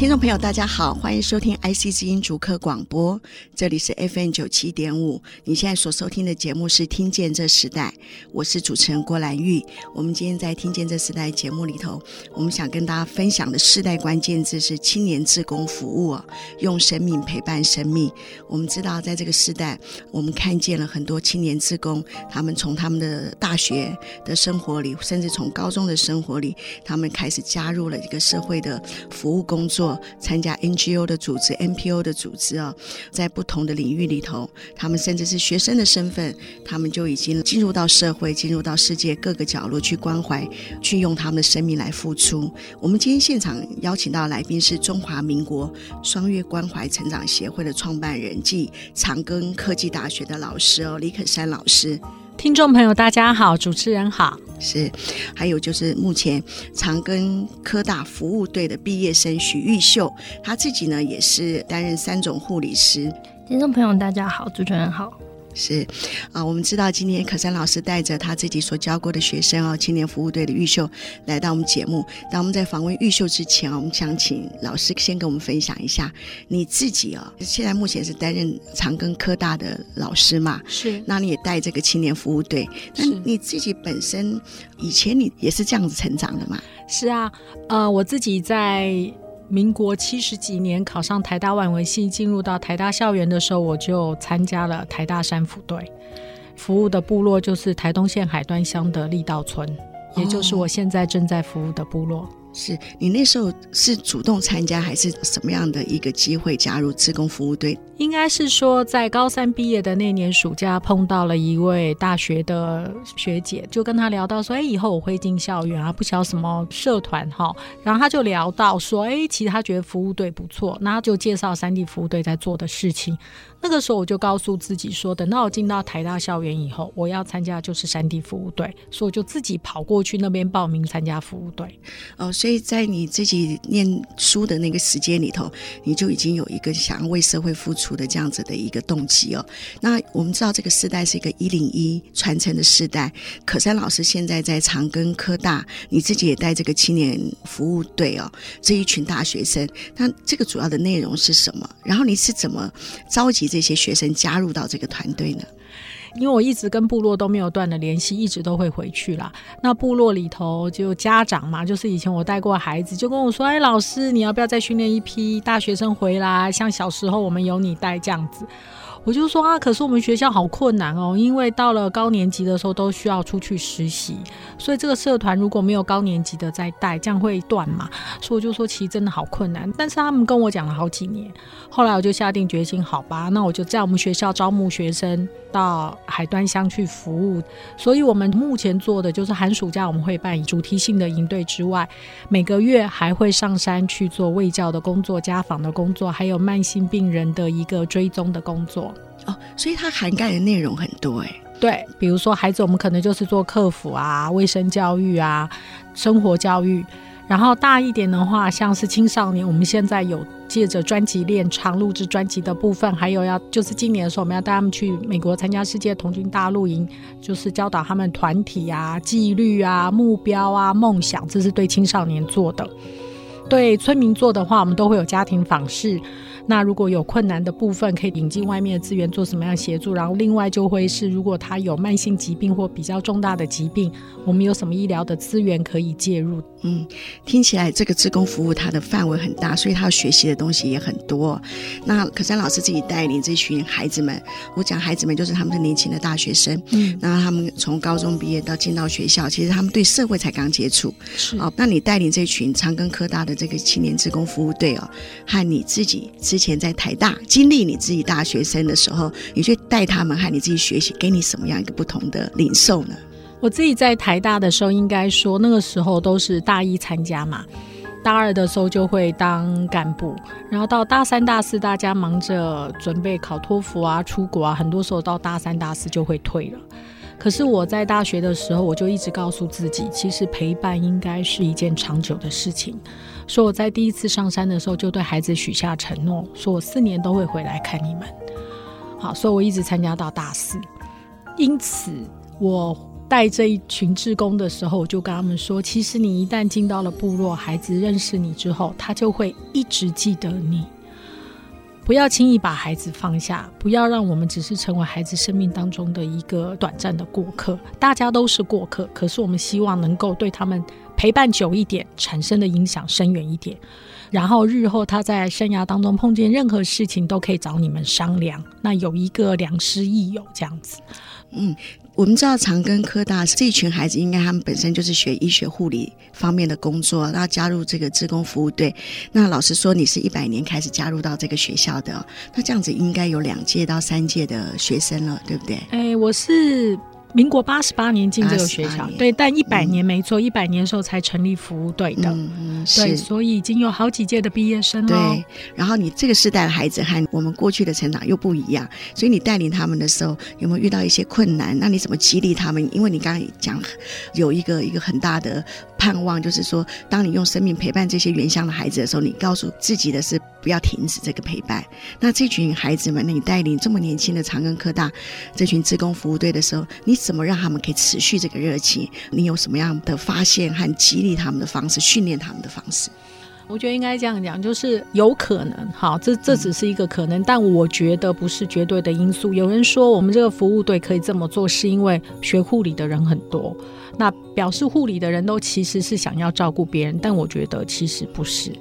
听众朋友，大家好，欢迎收听 IC 之音逐客广播，这里是 FM 九七点五。你现在所收听的节目是《听见这时代》，我是主持人郭兰玉。我们今天在《听见这时代》节目里头，我们想跟大家分享的世代关键字是青年志工服务，用生命陪伴生命。我们知道，在这个时代，我们看见了很多青年志工，他们从他们的大学的生活里，甚至从高中的生活里，他们开始加入了一个社会的服务工作。参加 NGO 的组织、NPO 的组织啊，在不同的领域里头，他们甚至是学生的身份，他们就已经进入到社会，进入到世界各个角落去关怀，去用他们的生命来付出。我们今天现场邀请到来宾是中华民国双月关怀成长协会的创办人，暨长庚科技大学的老师哦，李可珊老师。听众朋友，大家好，主持人好，是，还有就是目前长庚科大服务队的毕业生许玉秀，他自己呢也是担任三种护理师。听众朋友，大家好，主持人好。是，啊，我们知道今天可山老师带着他自己所教过的学生哦，青年服务队的玉秀来到我们节目。当我们在访问玉秀之前啊，我们想请老师先跟我们分享一下你自己哦。现在目前是担任长庚科大的老师嘛？是。那你也带这个青年服务队，那你自己本身以前你也是这样子成长的嘛？是啊，呃，我自己在。民国七十几年考上台大外文系，进入到台大校园的时候，我就参加了台大山辅队，服务的部落就是台东县海端乡的力道村，也就是我现在正在服务的部落。是你那时候是主动参加，还是什么样的一个机会加入自工服务队？应该是说，在高三毕业的那年暑假，碰到了一位大学的学姐，就跟她聊到说：“哎，以后我会进校园啊，不晓得什么社团哈。”然后他就聊到说：“哎，其实他觉得服务队不错，那他就介绍山地服务队在做的事情。”那个时候我就告诉自己说：“等到我进到台大校园以后，我要参加就是山地服务队。”所以我就自己跑过去那边报名参加服务队。哦，所以在你自己念书的那个时间里头，你就已经有一个想要为社会付出的这样子的一个动机哦。那我们知道这个时代是一个一零一传承的时代。可山老师现在在长庚科大，你自己也带这个青年服务队哦，这一群大学生，那这个主要的内容是什么？然后你是怎么召集这些学生加入到这个团队呢？因为我一直跟部落都没有断的联系，一直都会回去啦。那部落里头就家长嘛，就是以前我带过孩子，就跟我说：“哎，老师，你要不要再训练一批大学生回来？像小时候我们有你带这样子。”我就说啊，可是我们学校好困难哦，因为到了高年级的时候都需要出去实习，所以这个社团如果没有高年级的在带，这样会断嘛。所以我就说，其实真的好困难。但是他们跟我讲了好几年，后来我就下定决心，好吧，那我就在我们学校招募学生到海端乡去服务。所以我们目前做的就是寒暑假我们会办主题性的营队之外，每个月还会上山去做卫教的工作、家访的工作，还有慢性病人的一个追踪的工作。哦，所以它涵盖的内容很多哎。对，比如说孩子，我们可能就是做客服啊、卫生教育啊、生活教育。然后大一点的话，像是青少年，我们现在有借着专辑练唱、录制专辑的部分，还有要就是今年的时候，我们要带他们去美国参加世界童军大露营，就是教导他们团体啊、纪律啊、目标啊、梦想，这是对青少年做的。对村民做的话，我们都会有家庭访视。那如果有困难的部分，可以引进外面的资源做什么样协助？然后另外就会是，如果他有慢性疾病或比较重大的疾病，我们有什么医疗的资源可以介入？嗯，听起来这个志工服务它的范围很大，所以他要学习的东西也很多。那可山老师自己带领这群孩子们，我讲孩子们就是他们是年轻的大学生，嗯，那他们从高中毕业到进到学校，其实他们对社会才刚接触。是哦，那你带领这群长庚科大的这个青年志工服务队哦，和你自己之前在台大经历你自己大学生的时候，你去带他们和你自己学习，给你什么样一个不同的领受呢？我自己在台大的时候，应该说那个时候都是大一参加嘛，大二的时候就会当干部，然后到大三、大四，大家忙着准备考托福啊、出国啊，很多时候到大三、大四就会退了。可是我在大学的时候，我就一直告诉自己，其实陪伴应该是一件长久的事情。说我在第一次上山的时候，就对孩子许下承诺，说我四年都会回来看你们。好，所以我一直参加到大四。因此，我带这一群志工的时候，我就跟他们说，其实你一旦进到了部落，孩子认识你之后，他就会一直记得你。不要轻易把孩子放下，不要让我们只是成为孩子生命当中的一个短暂的过客。大家都是过客，可是我们希望能够对他们陪伴久一点，产生的影响深远一点。然后日后他在生涯当中碰见任何事情，都可以找你们商量。那有一个良师益友这样子，嗯。我们知道长庚科大这一群孩子，应该他们本身就是学医学护理方面的工作，然后加入这个职工服务队。那老实说，你是一百年开始加入到这个学校的，那这样子应该有两届到三届的学生了，对不对？哎，我是。民国八十八年进这个学校，对，但一百年没错，一百年的时候才成立服务队的，嗯嗯，对，所以已经有好几届的毕业生了。对，然后你这个时代的孩子和我们过去的成长又不一样，所以你带领他们的时候有没有遇到一些困难？那你怎么激励他们？因为你刚刚讲有一个一个很大的盼望，就是说，当你用生命陪伴这些原乡的孩子的时候，你告诉自己的是不要停止这个陪伴。那这群孩子们，那你带领这么年轻的长庚科大这群志工服务队的时候，你。怎么让他们可以持续这个热情？你有什么样的发现和激励他们的方式，训练他们的方式？我觉得应该这样讲，就是有可能，好，这这只是一个可能，但我觉得不是绝对的因素。有人说我们这个服务队可以这么做，是因为学护理的人很多，那表示护理的人都其实是想要照顾别人，但我觉得其实不是。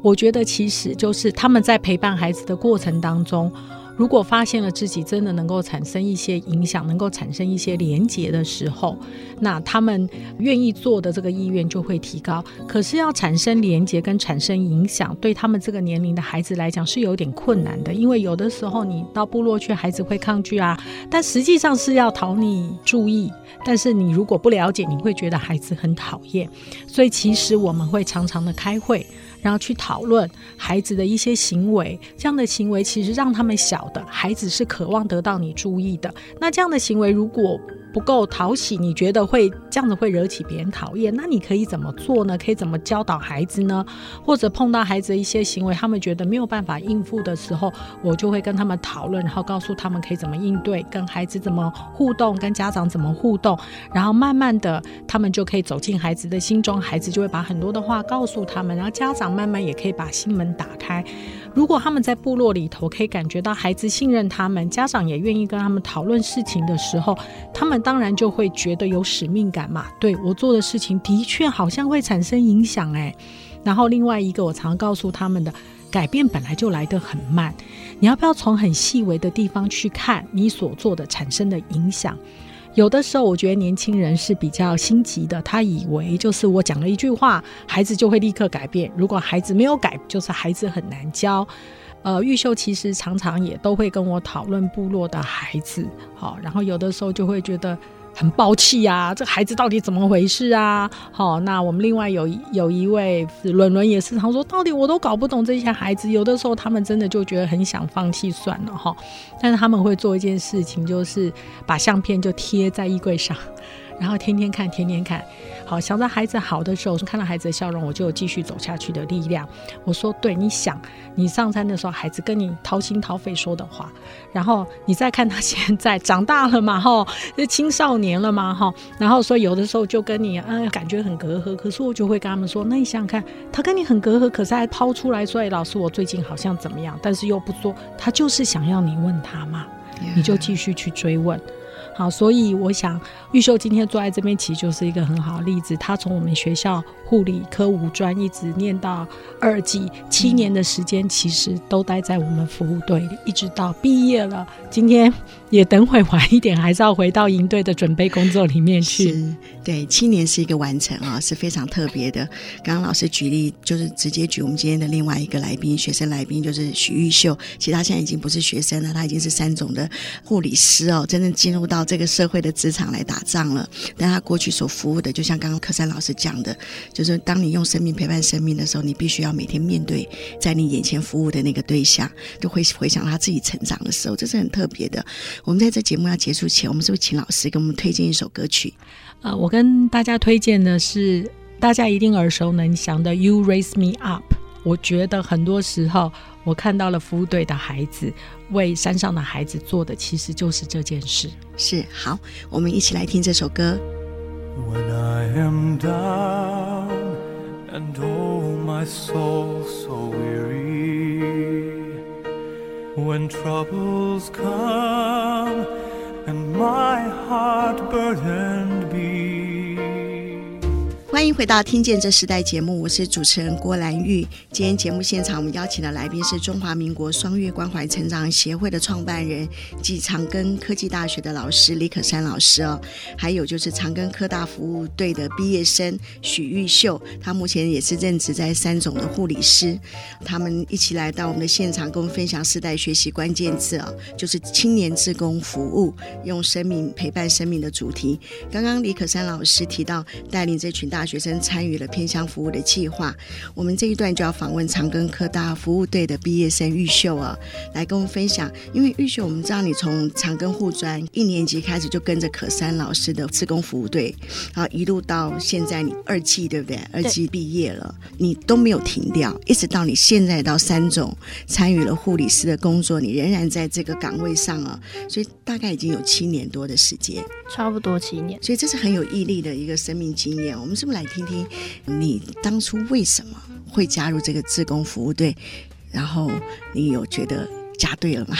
我觉得其实就是他们在陪伴孩子的过程当中。如果发现了自己真的能够产生一些影响，能够产生一些连结的时候，那他们愿意做的这个意愿就会提高。可是要产生连结跟产生影响，对他们这个年龄的孩子来讲是有点困难的，因为有的时候你到部落去，孩子会抗拒啊，但实际上是要讨你注意。但是你如果不了解，你会觉得孩子很讨厌。所以其实我们会常常的开会。然后去讨论孩子的一些行为，这样的行为其实让他们晓得，孩子是渴望得到你注意的。那这样的行为如果不够讨喜，你觉得会这样子会惹起别人讨厌，那你可以怎么做呢？可以怎么教导孩子呢？或者碰到孩子一些行为，他们觉得没有办法应付的时候，我就会跟他们讨论，然后告诉他们可以怎么应对，跟孩子怎么互动，跟家长怎么互动，然后慢慢的他们就可以走进孩子的心中，孩子就会把很多的话告诉他们，然后家长。慢慢也可以把心门打开。如果他们在部落里头可以感觉到孩子信任他们，家长也愿意跟他们讨论事情的时候，他们当然就会觉得有使命感嘛。对，我做的事情的确好像会产生影响哎。然后另外一个我常告诉他们的，改变本来就来得很慢，你要不要从很细微的地方去看你所做的产生的影响？有的时候，我觉得年轻人是比较心急的，他以为就是我讲了一句话，孩子就会立刻改变。如果孩子没有改，就是孩子很难教。呃，玉秀其实常常也都会跟我讨论部落的孩子，好，然后有的时候就会觉得。很爆气啊！这孩子到底怎么回事啊？好，那我们另外有有一位伦伦也是常说，到底我都搞不懂这些孩子。有的时候他们真的就觉得很想放弃算了哈，但是他们会做一件事情，就是把相片就贴在衣柜上，然后天天看，天天看。好，想到孩子好的时候，看到孩子的笑容，我就有继续走下去的力量。我说，对，你想，你上山的时候，孩子跟你掏心掏肺说的话，然后你再看他现在长大了嘛，哈，是青少年了嘛，哈，然后说有的时候就跟你，嗯，感觉很隔阂。可是我就会跟他们说，那你想想看，他跟你很隔阂，可是还抛出来说，哎，老师，我最近好像怎么样，但是又不说，他就是想要你问他嘛，你就继续去追问。好，所以我想玉秀今天坐在这边，其实就是一个很好的例子。他从我们学校护理科五专一直念到二技，七年的时间，其实都待在我们服务队里，一直到毕业了。今天也等会晚一点，还是要回到营队的准备工作里面去。对，七年是一个完成啊，是非常特别的。刚刚老师举例，就是直接举我们今天的另外一个来宾，学生来宾就是许玉秀。其实他现在已经不是学生了，他已经是三种的护理师哦，真正进入到。这个社会的职场来打仗了。但他过去所服务的，就像刚刚可珊老师讲的，就是当你用生命陪伴生命的时候，你必须要每天面对在你眼前服务的那个对象，就会回想他自己成长的时候，这是很特别的。我们在这节目要结束前，我们是不是请老师给我们推荐一首歌曲？呃，我跟大家推荐的是大家一定耳熟能详的《You Raise Me Up》。我觉得很多时候，我看到了服务队的孩子为山上的孩子做的，其实就是这件事。是，好，我们一起来听这首歌。When I am down and oh my soul so weary When troubles come and my heart burdened be 欢迎回到《听见这时代》节目，我是主持人郭兰玉。今天节目现场，我们邀请的来宾是中华民国双月关怀成长协会的创办人暨长庚科技大学的老师李可珊老师哦，还有就是长庚科大服务队的毕业生许玉秀，他目前也是任职在三总的护理师。他们一起来到我们的现场，跟我们分享世代学习关键字哦，就是青年志工服务，用生命陪伴生命的主题。刚刚李可珊老师提到，带领这群大学学生参与了偏乡服务的计划，我们这一段就要访问长庚科大服务队的毕业生玉秀啊，来跟我们分享。因为玉秀，我们知道你从长庚护专一年级开始就跟着可山老师的自工服务队，然后一路到现在你二季对不对？二季毕业了，你都没有停掉，一直到你现在到三总参与了护理师的工作，你仍然在这个岗位上啊，所以大概已经有七年多的时间，差不多七年，所以这是很有毅力的一个生命经验。我们是来？听听你当初为什么会加入这个自工服务队，然后你有觉得加对了吗？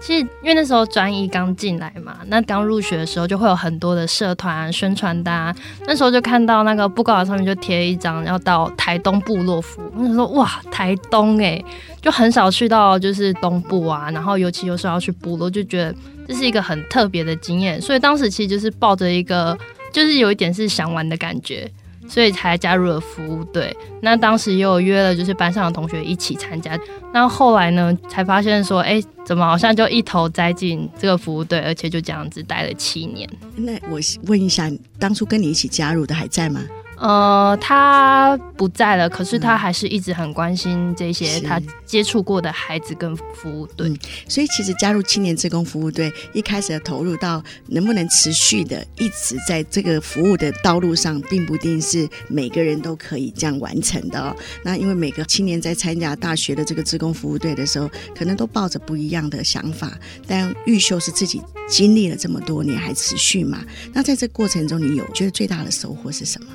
其实因为那时候专一刚进来嘛，那刚入学的时候就会有很多的社团宣传单，那时候就看到那个布告上面就贴一张要到台东部落服务，我就说哇，台东哎、就很少去到就是东部啊，然后尤其有时候要去部落，就觉得这是一个很特别的经验，所以当时其实就是抱着一个。就是有一点是想玩的感觉，所以才加入了服务队。那当时又约了，就是班上的同学一起参加。那后来呢，才发现说，哎、怎么好像就一头栽进这个服务队，而且就这样子待了七年。那我问一下，当初跟你一起加入的还在吗？呃，他不在了，可是他还是一直很关心这些他接触过的孩子跟服务队。嗯，所以其实加入青年志工服务队，一开始的投入到能不能持续的一直在这个服务的道路上，并不一定是每个人都可以这样完成的哦。那因为每个青年在参加大学的这个志工服务队的时候，可能都抱着不一样的想法。但玉秀是自己经历了这么多年还持续嘛？那在这过程中，你有觉得最大的收获是什么？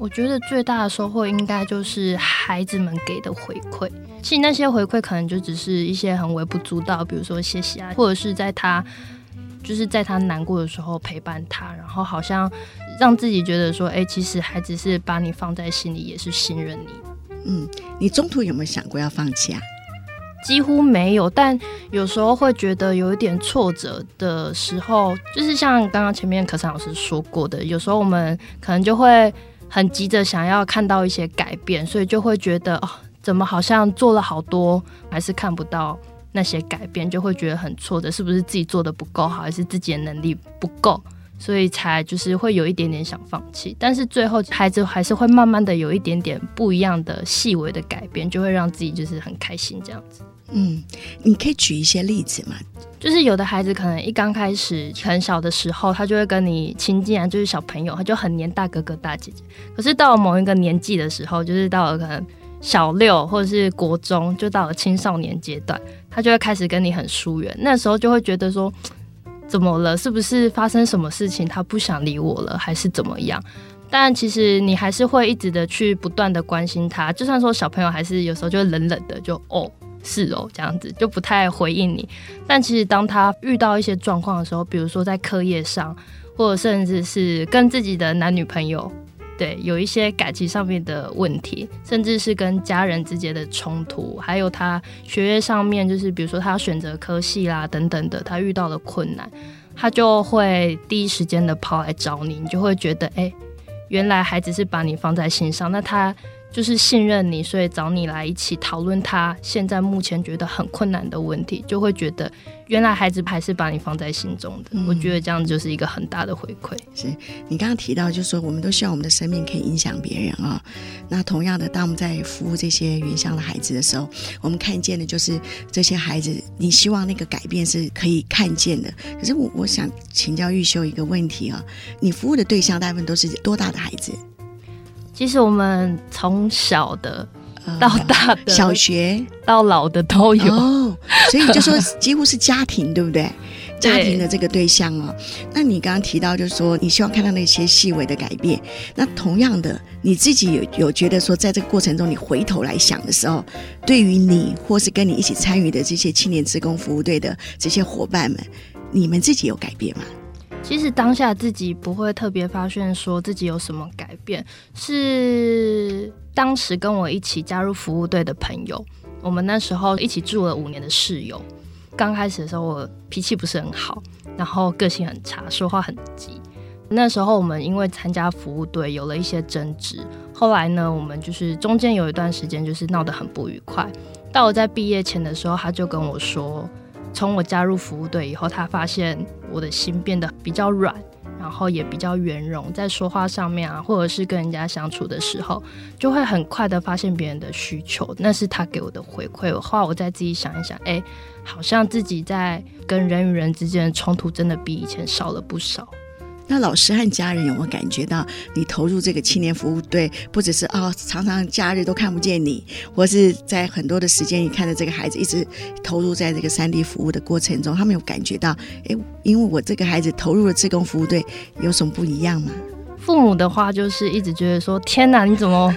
我觉得最大的收获应该就是孩子们给的回馈。其实那些回馈可能就只是一些很微不足道，比如说谢谢啊，或者是在他就是在他难过的时候陪伴他，然后好像让自己觉得说，哎，其实孩子是把你放在心里，也是信任你。嗯，你中途有没有想过要放弃啊？几乎没有，但有时候会觉得有一点挫折的时候，就是像刚刚前面可山老师说过的，有时候我们可能就会。很急着想要看到一些改变，所以就会觉得哦，怎么好像做了好多，还是看不到那些改变，就会觉得很挫折，是不是自己做的不够好，还是自己的能力不够，所以才就是会有一点点想放弃。但是最后孩子还是会慢慢的有一点点不一样的细微的改变，就会让自己就是很开心这样子。嗯，你可以举一些例子吗？就是有的孩子可能一刚开始很小的时候，他就会跟你亲近啊，就是小朋友，他就很黏大哥哥大姐姐。可是到了某一个年纪的时候，就是到了可能小六或者是国中，就到了青少年阶段，他就会开始跟你很疏远。那时候就会觉得说，怎么了？是不是发生什么事情？他不想理我了，还是怎么样？但其实你还是会一直的去不断的关心他，就算说小朋友还是有时候就冷冷的就哦。是哦，这样子就不太回应你。但其实当他遇到一些状况的时候，比如说在课业上，或者甚至是跟自己的男女朋友，对，有一些感情上面的问题，甚至是跟家人之间的冲突，还有他学业上面，就是比如说他选择科系啦等等的，他遇到的困难，他就会第一时间的跑来找你，你就会觉得，哎，原来孩子是把你放在心上，那他。就是信任你，所以找你来一起讨论他现在目前觉得很困难的问题，就会觉得原来孩子还是把你放在心中的。嗯、我觉得这样就是一个很大的回馈。是你刚刚提到，就是说我们都希望我们的生命可以影响别人啊、哦。那同样的，当我们在服务这些原乡的孩子的时候，我们看见的就是这些孩子，你希望那个改变是可以看见的。可是我我想请教玉秀一个问题啊、哦，你服务的对象大部分都是多大的孩子？其实我们从小的到大的，呃、小学到老的都有，哦，所以就说几乎是家庭，对不对？家庭的这个对象哦。那你刚刚提到，就是说你希望看到那些细微的改变。那同样的，你自己有有觉得说，在这个过程中，你回头来想的时候，对于你或是跟你一起参与的这些青年职工服务队的这些伙伴们，你们自己有改变吗？其实当下自己不会特别发现说自己有什么改变，是当时跟我一起加入服务队的朋友，我们那时候一起住了五年的室友。刚开始的时候，我脾气不是很好，然后个性很差，说话很急。那时候我们因为参加服务队有了一些争执，后来呢，我们就是中间有一段时间就是闹得很不愉快。到我在毕业前的时候，他就跟我说。从我加入服务队以后，他发现我的心变得比较软，然后也比较圆融，在说话上面啊，或者是跟人家相处的时候，就会很快的发现别人的需求，那是他给我的回馈。后来我再自己想一想，哎，好像自己在跟人与人之间的冲突，真的比以前少了不少。那老师和家人有没有感觉到你投入这个青年服务队，不只是哦，常常假日都看不见你，或是在很多的时间，你看着这个孩子一直投入在这个三 D 服务的过程中，他们有感觉到，哎，因为我这个孩子投入了自工服务队，有什么不一样吗？父母的话就是一直觉得说，天哪，你怎么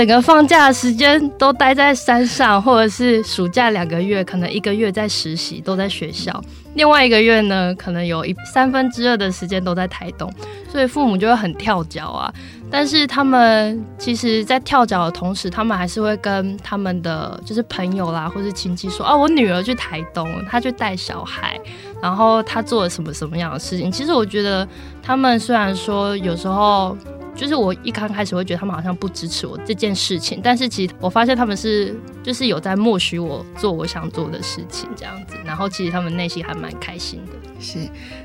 整个放假的时间都待在山上，或者是暑假两个月，可能一个月在实习，都在学校。另外一个月呢，可能有一三分之二的时间都在台东，所以父母就会很跳脚啊。但是他们其实，在跳脚的同时，他们还是会跟他们的就是朋友啦，或是亲戚说：“啊，我女儿去台东，她去带小孩，然后她做了什么什么样的事情。”其实我觉得，他们虽然说有时候。就是我一刚开始会觉得他们好像不支持我这件事情，但是其实我发现他们是就是有在默许我做我想做的事情这样子，然后其实他们内心还蛮开心的。是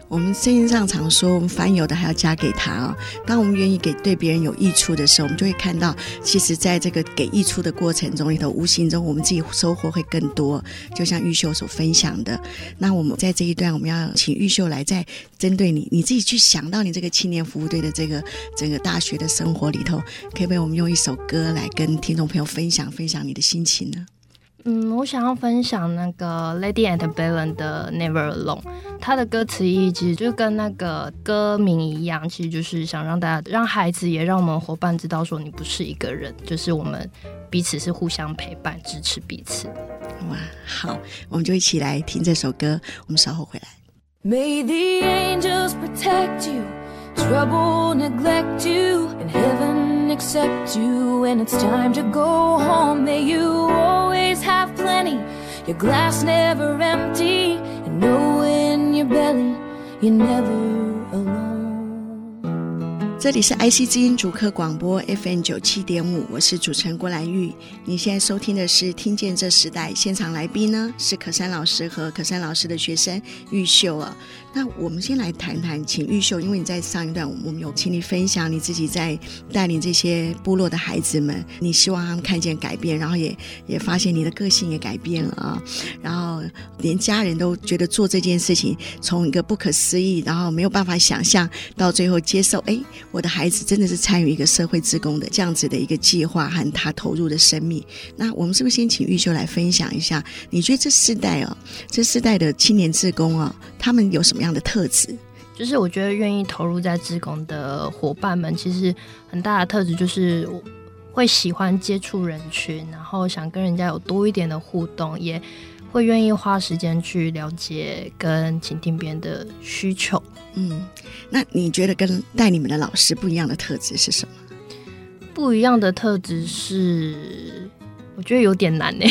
我们圣经上常说，我们凡有的还要加给他哦。当我们愿意给对别人有益处的时候，我们就会看到，其实在这个给益处的过程中里头，无形中我们自己收获会更多。就像玉秀所分享的，那我们在这一段，我们要请玉秀来再针对你，你自己去想到你这个青年服务队的这个整个大学的生活里头，可不可以我们用一首歌来跟听众朋友分享分享你的心情呢？嗯，我想要分享那个 Lady Antebellum 的 Never Alone，它的歌词意义其实就跟那个歌名一样，其实就是想让大家、让孩子也让我们伙伴知道说你不是一个人，就是我们彼此是互相陪伴、支持彼此。哇，好，我们就一起来听这首歌，我们稍后回来。May the angels protect you, trouble neglect you, and heaven accept you when it's time to go home. May you always have plenty, your glass never empty, and know in your belly you're never. 这里是 IC 之音主客广播 FM 九七点五，我是主持人郭兰玉。你现在收听的是《听见这时代》，现场来宾呢是可山老师和可山老师的学生玉秀啊。那我们先来谈谈，请玉秀，因为你在上一段我们有请你分享你自己在带领这些部落的孩子们，你希望他们看见改变，然后也也发现你的个性也改变了啊，然后连家人都觉得做这件事情从一个不可思议，然后没有办法想象，到最后接受，哎，我的孩子真的是参与一个社会志工的这样子的一个计划和他投入的生命。那我们是不是先请玉秀来分享一下？你觉得这世代哦，这世代的青年志工哦，他们有什么样的特质？就是我觉得愿意投入在志工的伙伴们，其实很大的特质就是会喜欢接触人群，然后想跟人家有多一点的互动，也会愿意花时间去了解跟倾听别人的需求。嗯，那你觉得跟带你们的老师不一样的特质是什么？不一样的特质是，我觉得有点难呢。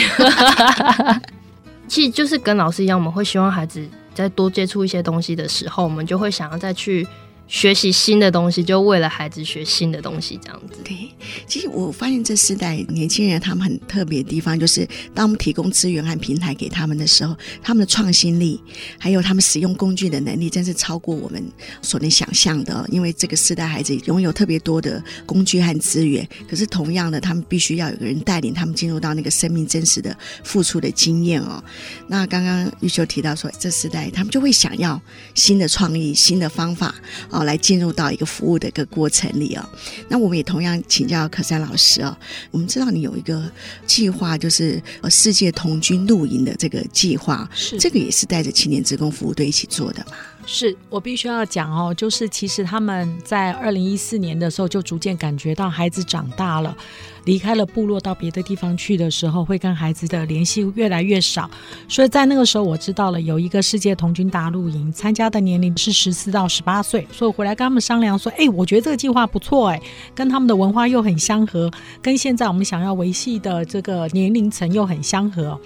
其实就是跟老师一样，我们会希望孩子。在多接触一些东西的时候，我们就会想要再去学习新的东西，就为了孩子学新的东西，这样子。对，其实我发现这世代年轻人他们很特别的地方，就是当我们提供资源和平台给他们的时候，他们的创新力，还有他们使用工具的能力，真是超过我们所能想象的。因为这个世代孩子拥有特别多的工具和资源，可是同样的，他们必须要有个人带领他们进入到那个生命真实的付出的经验哦。那刚刚玉秀提到说，这世代他们就会想要新的创意、新的方法。哦，来进入到一个服务的一个过程里哦。那我们也同样请教可山老师哦。我们知道你有一个计划，就是呃世界童军露营的这个计划，是这个也是带着青年职工服务队一起做的嘛？是我必须要讲哦，就是其实他们在二零一四年的时候就逐渐感觉到孩子长大了。离开了部落到别的地方去的时候，会跟孩子的联系越来越少。所以在那个时候，我知道了有一个世界童军大露营，参加的年龄是十四到十八岁。所以回来跟他们商量说：“哎，我觉得这个计划不错，哎，跟他们的文化又很相合，跟现在我们想要维系的这个年龄层又很相合。”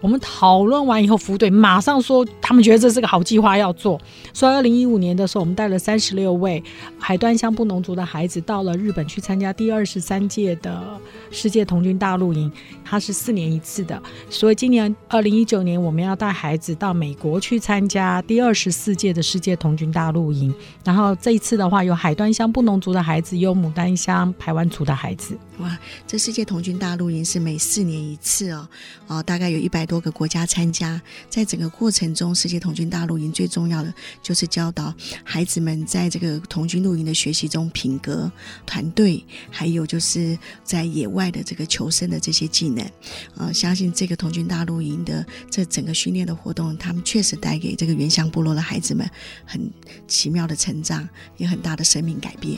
我们讨论完以后，服务队马上说他们觉得这是个好计划要做。所以，二零一五年的时候，我们带了三十六位海端乡布农族的孩子到了日本去参加第二十三届的世界童军大露营。它是四年一次的，所以今年二零一九年我们要带孩子到美国去参加第二十四届的世界童军大露营。然后这一次的话，有海端乡布农族的孩子，有牡丹乡排湾族的孩子。哇，这世界童军大露营是每四年一次哦，哦，大概有一百多个国家参加。在整个过程中，世界童军大露营最重要的就是教导孩子们在这个童军露营的学习中品格、团队，还有就是在野外的这个求生的这些技能。呃，相信这个童军大露营的这整个训练的活动，他们确实带给这个原乡部落的孩子们很奇妙的成长，也很大的生命改变。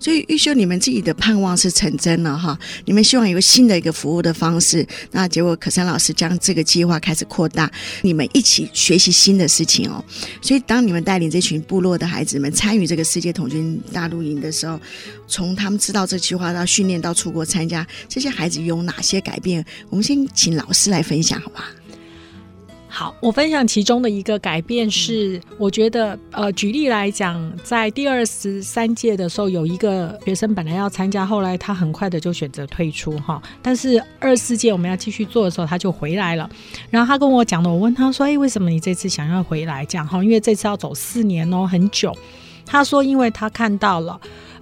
所以玉秀，你们自己的盼望是成真了哈！你们希望有个新的一个服务的方式，那结果可珊老师将这个计划开始扩大，你们一起学习新的事情哦。所以当你们带领这群部落的孩子们参与这个世界童军大露营的时候，从他们知道这计划到训练到出国参加，这些孩子有哪些改变？我们先请老师来分享，好吧？好，我分享其中的一个改变是，我觉得，呃，举例来讲，在第二十三届的时候，有一个学生本来要参加，后来他很快的就选择退出哈。但是二十四届我们要继续做的时候，他就回来了。然后他跟我讲的，我问他说：“哎，为什么你这次想要回来？”讲哈，因为这次要走四年哦，很久。他说：“因为他看到了。”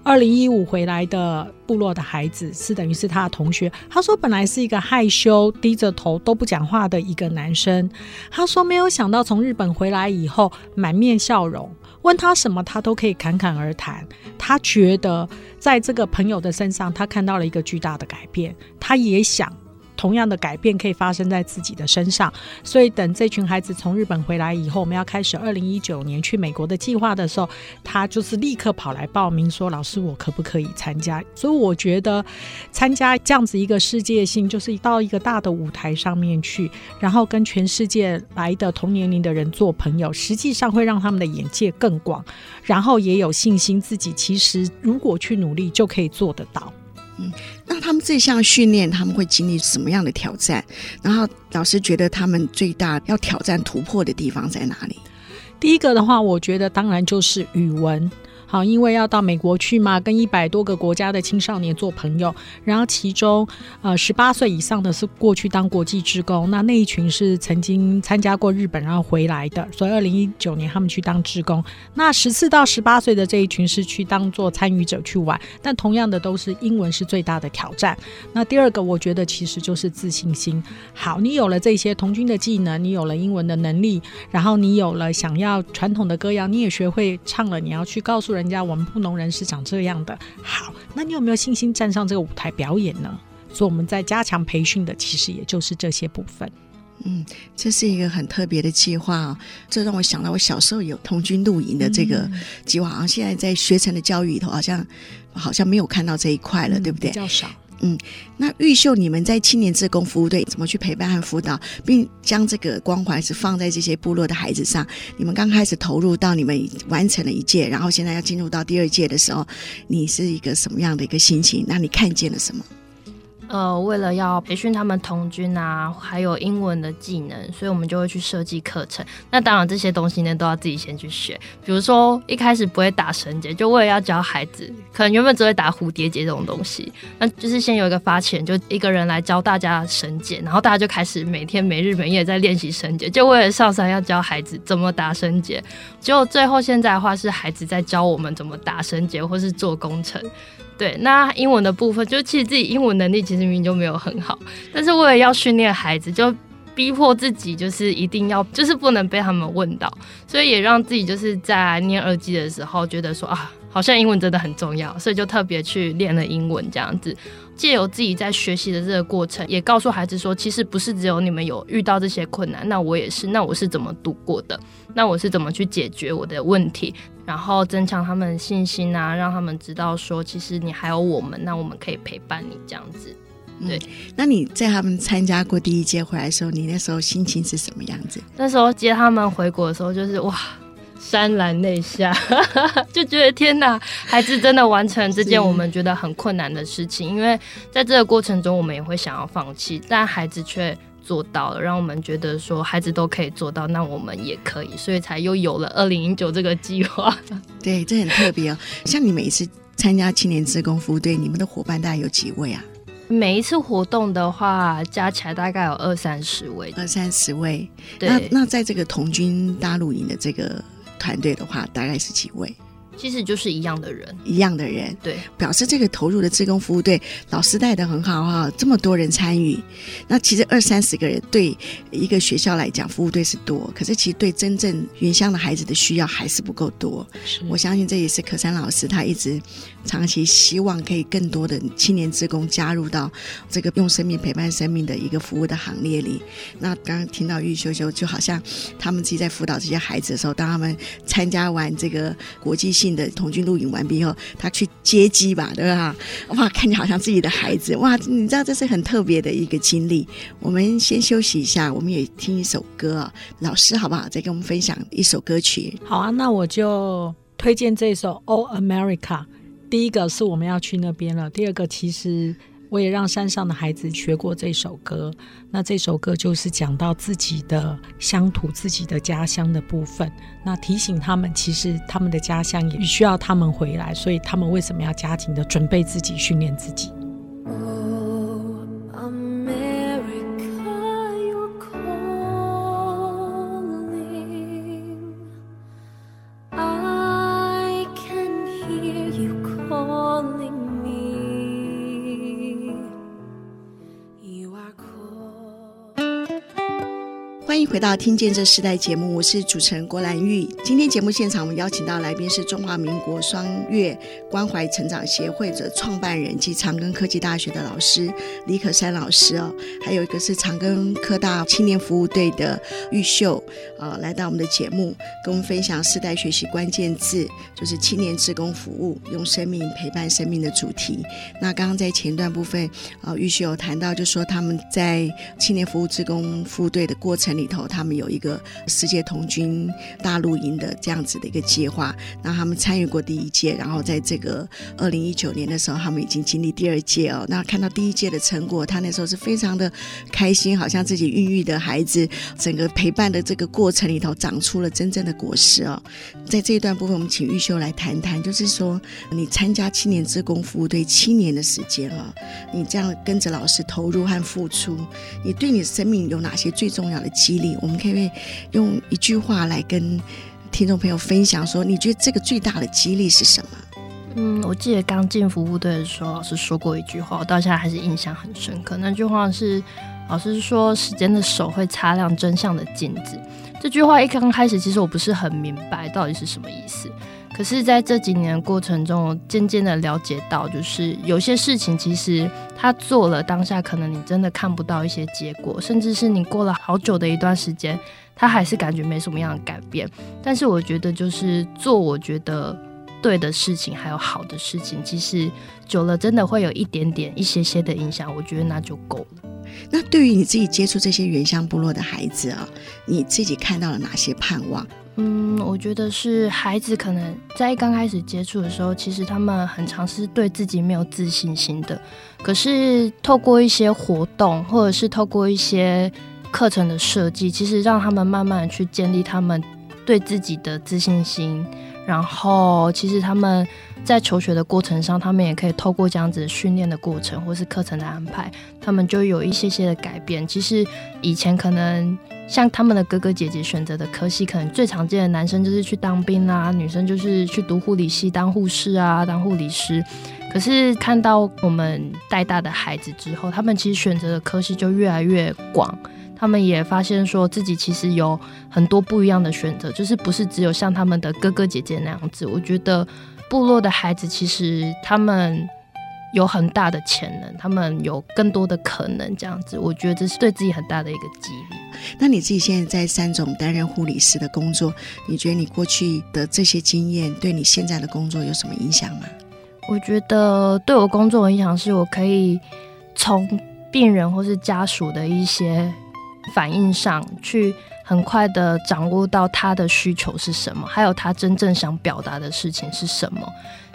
二零一五回来的部落的孩子是等于是他的同学。他说本来是一个害羞、低着头都不讲话的一个男生。他说没有想到从日本回来以后满面笑容，问他什么他都可以侃侃而谈。他觉得在这个朋友的身上他看到了一个巨大的改变，他也想。同样的改变可以发生在自己的身上，所以等这群孩子从日本回来以后，我们要开始二零一九年去美国的计划的时候，他就是立刻跑来报名说：“老师，我可不可以参加？”所以我觉得参加这样子一个世界性，就是到一个大的舞台上面去，然后跟全世界来的同年龄的人做朋友，实际上会让他们的眼界更广，然后也有信心自己其实如果去努力就可以做得到。嗯，那他们这项训练他们会经历什么样的挑战？然后老师觉得他们最大要挑战突破的地方在哪里？第一个的话，我觉得当然就是语文。好，因为要到美国去嘛，跟一百多个国家的青少年做朋友，然后其中呃十八岁以上的是过去当国际职工，那那一群是曾经参加过日本然后回来的，所以二零一九年他们去当职工。那十四到十八岁的这一群是去当做参与者去玩，但同样的都是英文是最大的挑战。那第二个我觉得其实就是自信心。好，你有了这些童军的技能，你有了英文的能力，然后你有了想要传统的歌谣，你也学会唱了，你要去告诉人。家我们布农人是长这样的。好，那你有没有信心站上这个舞台表演呢？所以我们在加强培训的，其实也就是这些部分。嗯，这是一个很特别的计划啊！这让我想到我小时候有童军露营的这个计划，好像、嗯、现在在学成的教育里头，好像好像没有看到这一块了，嗯、对不对？比较少。嗯，那玉秀，你们在青年志工服务队怎么去陪伴和辅导，并将这个关怀是放在这些部落的孩子上？你们刚开始投入到你们完成了一届，然后现在要进入到第二届的时候，你是一个什么样的一个心情？那你看见了什么？呃，为了要培训他们童军啊，还有英文的技能，所以我们就会去设计课程。那当然这些东西呢，都要自己先去学。比如说一开始不会打绳结，就为了要教孩子，可能原本只会打蝴蝶结这种东西，那就是先有一个发起人，就一个人来教大家绳结，然后大家就开始每天没日没夜在练习绳结，就为了上山要教孩子怎么打绳结。结果最后现在的话是孩子在教我们怎么打绳结，或是做工程。对，那英文的部分，就其实自己英文能力其实明明就没有很好，但是为了要训练孩子，就逼迫自己，就是一定要，就是不能被他们问到，所以也让自己就是在念二技的时候，觉得说啊，好像英文真的很重要，所以就特别去练了英文这样子。借由自己在学习的这个过程，也告诉孩子说，其实不是只有你们有遇到这些困难，那我也是，那我是怎么度过的？那我是怎么去解决我的问题？然后增强他们的信心啊，让他们知道说，其实你还有我们，那我们可以陪伴你这样子。对，嗯、那你在他们参加过第一届回来的时候，你那时候心情是什么样子？那时候接他们回国的时候，就是哇。潸然泪下，就觉得天哪，孩子真的完成这件我们觉得很困难的事情。因为在这个过程中，我们也会想要放弃，但孩子却做到了，让我们觉得说孩子都可以做到，那我们也可以，所以才又有了二零一九这个计划。对，这很特别哦。像你每一次参加青年志工服务队，你们的伙伴大概有几位啊？每一次活动的话，加起来大概有二三十位，二三十位。对，那那在这个童军大陆营的这个。团队的话，大概是几位？其实就是一样的人，一样的人，对，表示这个投入的志工服务队，老师带的很好哈，这么多人参与，那其实二三十个人对一个学校来讲，服务队是多，可是其实对真正原乡的孩子的需要还是不够多。我相信这也是可山老师他一直长期希望可以更多的青年职工加入到这个用生命陪伴生命的一个服务的行列里。那刚刚听到玉秀秀，就好像他们自己在辅导这些孩子的时候，当他们参加完这个国际性的童军露营完毕以后，他去接机吧，对吧？哇，看你好像自己的孩子，哇，你知道这是很特别的一个经历。我们先休息一下，我们也听一首歌，老师好不好？再跟我们分享一首歌曲。好啊，那我就推荐这首《All America》。第一个是我们要去那边了，第二个其实。我也让山上的孩子学过这首歌，那这首歌就是讲到自己的乡土、自己的家乡的部分，那提醒他们，其实他们的家乡也需要他们回来，所以他们为什么要加紧的准备自己、训练自己？回到听见这时代节目，我是主持人郭兰玉。今天节目现场，我们邀请到来宾是中华民国双月关怀成长协会的创办人及长庚科技大学的老师李可珊老师哦，还有一个是长庚科大青年服务队的玉秀，呃，来到我们的节目，跟我们分享世代学习关键字，就是青年志工服务，用生命陪伴生命的主题。那刚刚在前段部分，呃，玉秀有谈到，就说他们在青年服务志工服务队的过程里头。他们有一个世界童军大陆营的这样子的一个计划，那他们参与过第一届，然后在这个二零一九年的时候，他们已经经历第二届哦。那看到第一届的成果，他那时候是非常的开心，好像自己孕育的孩子，整个陪伴的这个过程里头长出了真正的果实哦。在这一段部分，我们请玉秀来谈谈，就是说你参加青年志工服务队七年的时间哦，你这样跟着老师投入和付出，你对你生命有哪些最重要的激励？我们可以用一句话来跟听众朋友分享，说你觉得这个最大的激励是什么？嗯，我记得刚进服务队的时候，老师说过一句话，我到现在还是印象很深刻。那句话是，老师说：“时间的手会擦亮真相的镜子。”这句话一刚开始，其实我不是很明白到底是什么意思。可是，在这几年过程中，我渐渐的了解到，就是有些事情，其实他做了当下，可能你真的看不到一些结果，甚至是你过了好久的一段时间，他还是感觉没什么样的改变。但是，我觉得就是做我觉得对的事情，还有好的事情，其实久了真的会有一点点、一些些的影响。我觉得那就够了。那对于你自己接触这些原乡部落的孩子啊，你自己看到了哪些盼望？嗯，我觉得是孩子可能在刚开始接触的时候，其实他们很常是对自己没有自信心的。可是透过一些活动，或者是透过一些课程的设计，其实让他们慢慢去建立他们对自己的自信心。然后，其实他们在求学的过程上，他们也可以透过这样子训练的过程，或是课程的安排，他们就有一些些的改变。其实以前可能。像他们的哥哥姐姐选择的科系，可能最常见的男生就是去当兵啊，女生就是去读护理系当护士啊，当护理师。可是看到我们带大的孩子之后，他们其实选择的科系就越来越广，他们也发现说自己其实有很多不一样的选择，就是不是只有像他们的哥哥姐姐那样子。我觉得部落的孩子其实他们。有很大的潜能，他们有更多的可能，这样子，我觉得这是对自己很大的一个激励。那你自己现在在三总担任护理师的工作，你觉得你过去的这些经验对你现在的工作有什么影响吗？我觉得对我工作的影响是我可以从病人或是家属的一些反应上去很快的掌握到他的需求是什么，还有他真正想表达的事情是什么。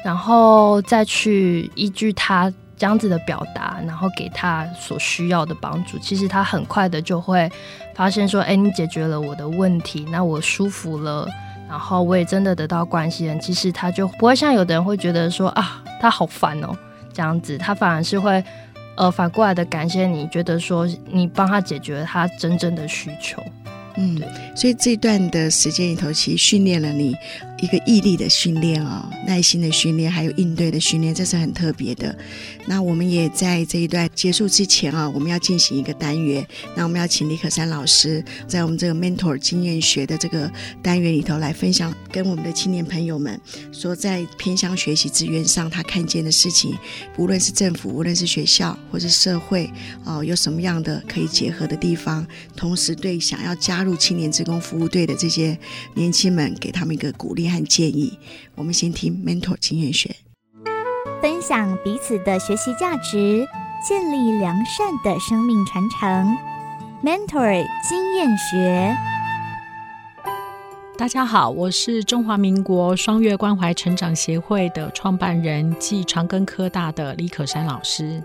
然后再去依据他这样子的表达，然后给他所需要的帮助。其实他很快的就会发现说：“哎，你解决了我的问题，那我舒服了，然后我也真的得到关心。”其实他就不会像有的人会觉得说：“啊，他好烦哦。”这样子，他反而是会呃反过来的感谢你，觉得说你帮他解决了他真正的需求。嗯，所以这段的时间里头，其实训练了你。一个毅力的训练哦，耐心的训练，还有应对的训练，这是很特别的。那我们也在这一段结束之前啊，我们要进行一个单元。那我们要请李可珊老师在我们这个 mentor 经验学的这个单元里头来分享，跟我们的青年朋友们说，在偏向学习资源上，他看见的事情，无论是政府，无论是学校，或是社会哦，有什么样的可以结合的地方。同时，对想要加入青年职工服务队的这些年轻们，给他们一个鼓励。和建议，我们先听 mentor 经验学，分享彼此的学习价值，建立良善的生命传承。mentor 经验学，大家好，我是中华民国双月关怀成长协会的创办人，暨长庚科大的李可山老师。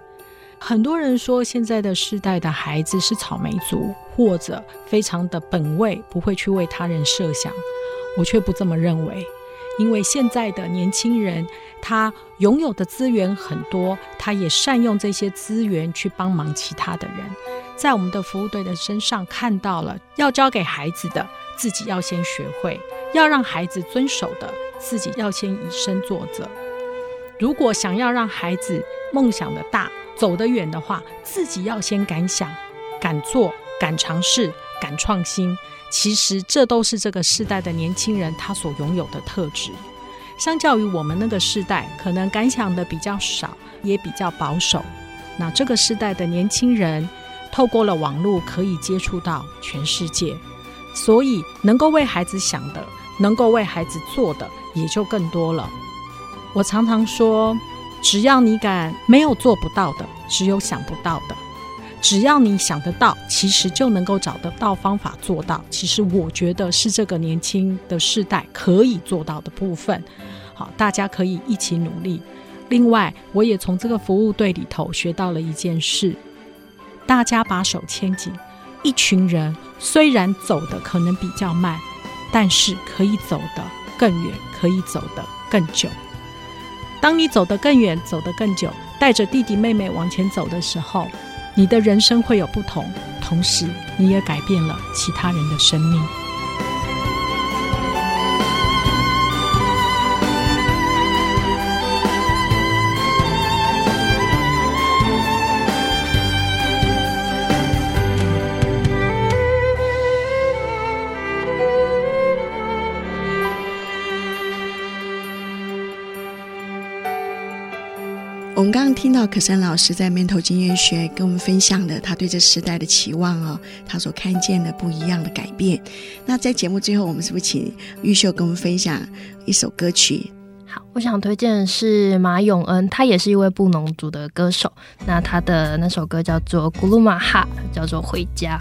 很多人说现在的世代的孩子是草莓族，或者非常的本位，不会去为他人设想。我却不这么认为，因为现在的年轻人，他拥有的资源很多，他也善用这些资源去帮忙其他的人。在我们的服务队的身上看到了，要教给孩子的，自己要先学会；要让孩子遵守的，自己要先以身作则。如果想要让孩子梦想的大、走得远的话，自己要先敢想、敢做、敢尝试、敢创新。其实这都是这个世代的年轻人他所拥有的特质。相较于我们那个世代，可能敢想的比较少，也比较保守。那这个世代的年轻人，透过了网络，可以接触到全世界，所以能够为孩子想的，能够为孩子做的，也就更多了。我常常说，只要你敢，没有做不到的，只有想不到的。只要你想得到，其实就能够找得到方法做到。其实我觉得是这个年轻的世代可以做到的部分。好，大家可以一起努力。另外，我也从这个服务队里头学到了一件事：大家把手牵紧，一群人虽然走得可能比较慢，但是可以走得更远，可以走得更久。当你走得更远，走得更久，带着弟弟妹妹往前走的时候，你的人生会有不同，同时你也改变了其他人的生命。我们刚刚听到可珊老师在面头经验学跟我们分享的他对这时代的期望哦，他所看见的不一样的改变。那在节目最后，我们是不是请玉秀跟我们分享一首歌曲？好，我想推荐的是马永恩，他也是一位布农族的歌手。那他的那首歌叫做《古鲁玛哈》，叫做《回家》。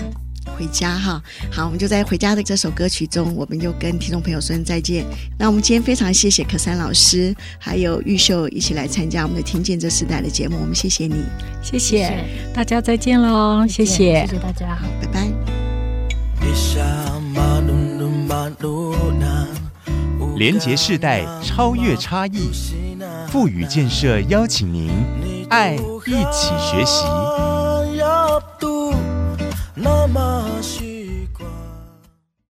回家哈。好，我们就在回家的这首歌曲中，我们就跟听众朋友说声再见。那我们今天非常谢谢可珊老师，还有玉秀一起来参加我们的《听见这时代》的节目，我们谢谢你，谢谢大家，再见喽，谢谢，谢谢大家，好，拜拜。连结世代，超越差异，富予建设邀请您，爱一起学习。那么喜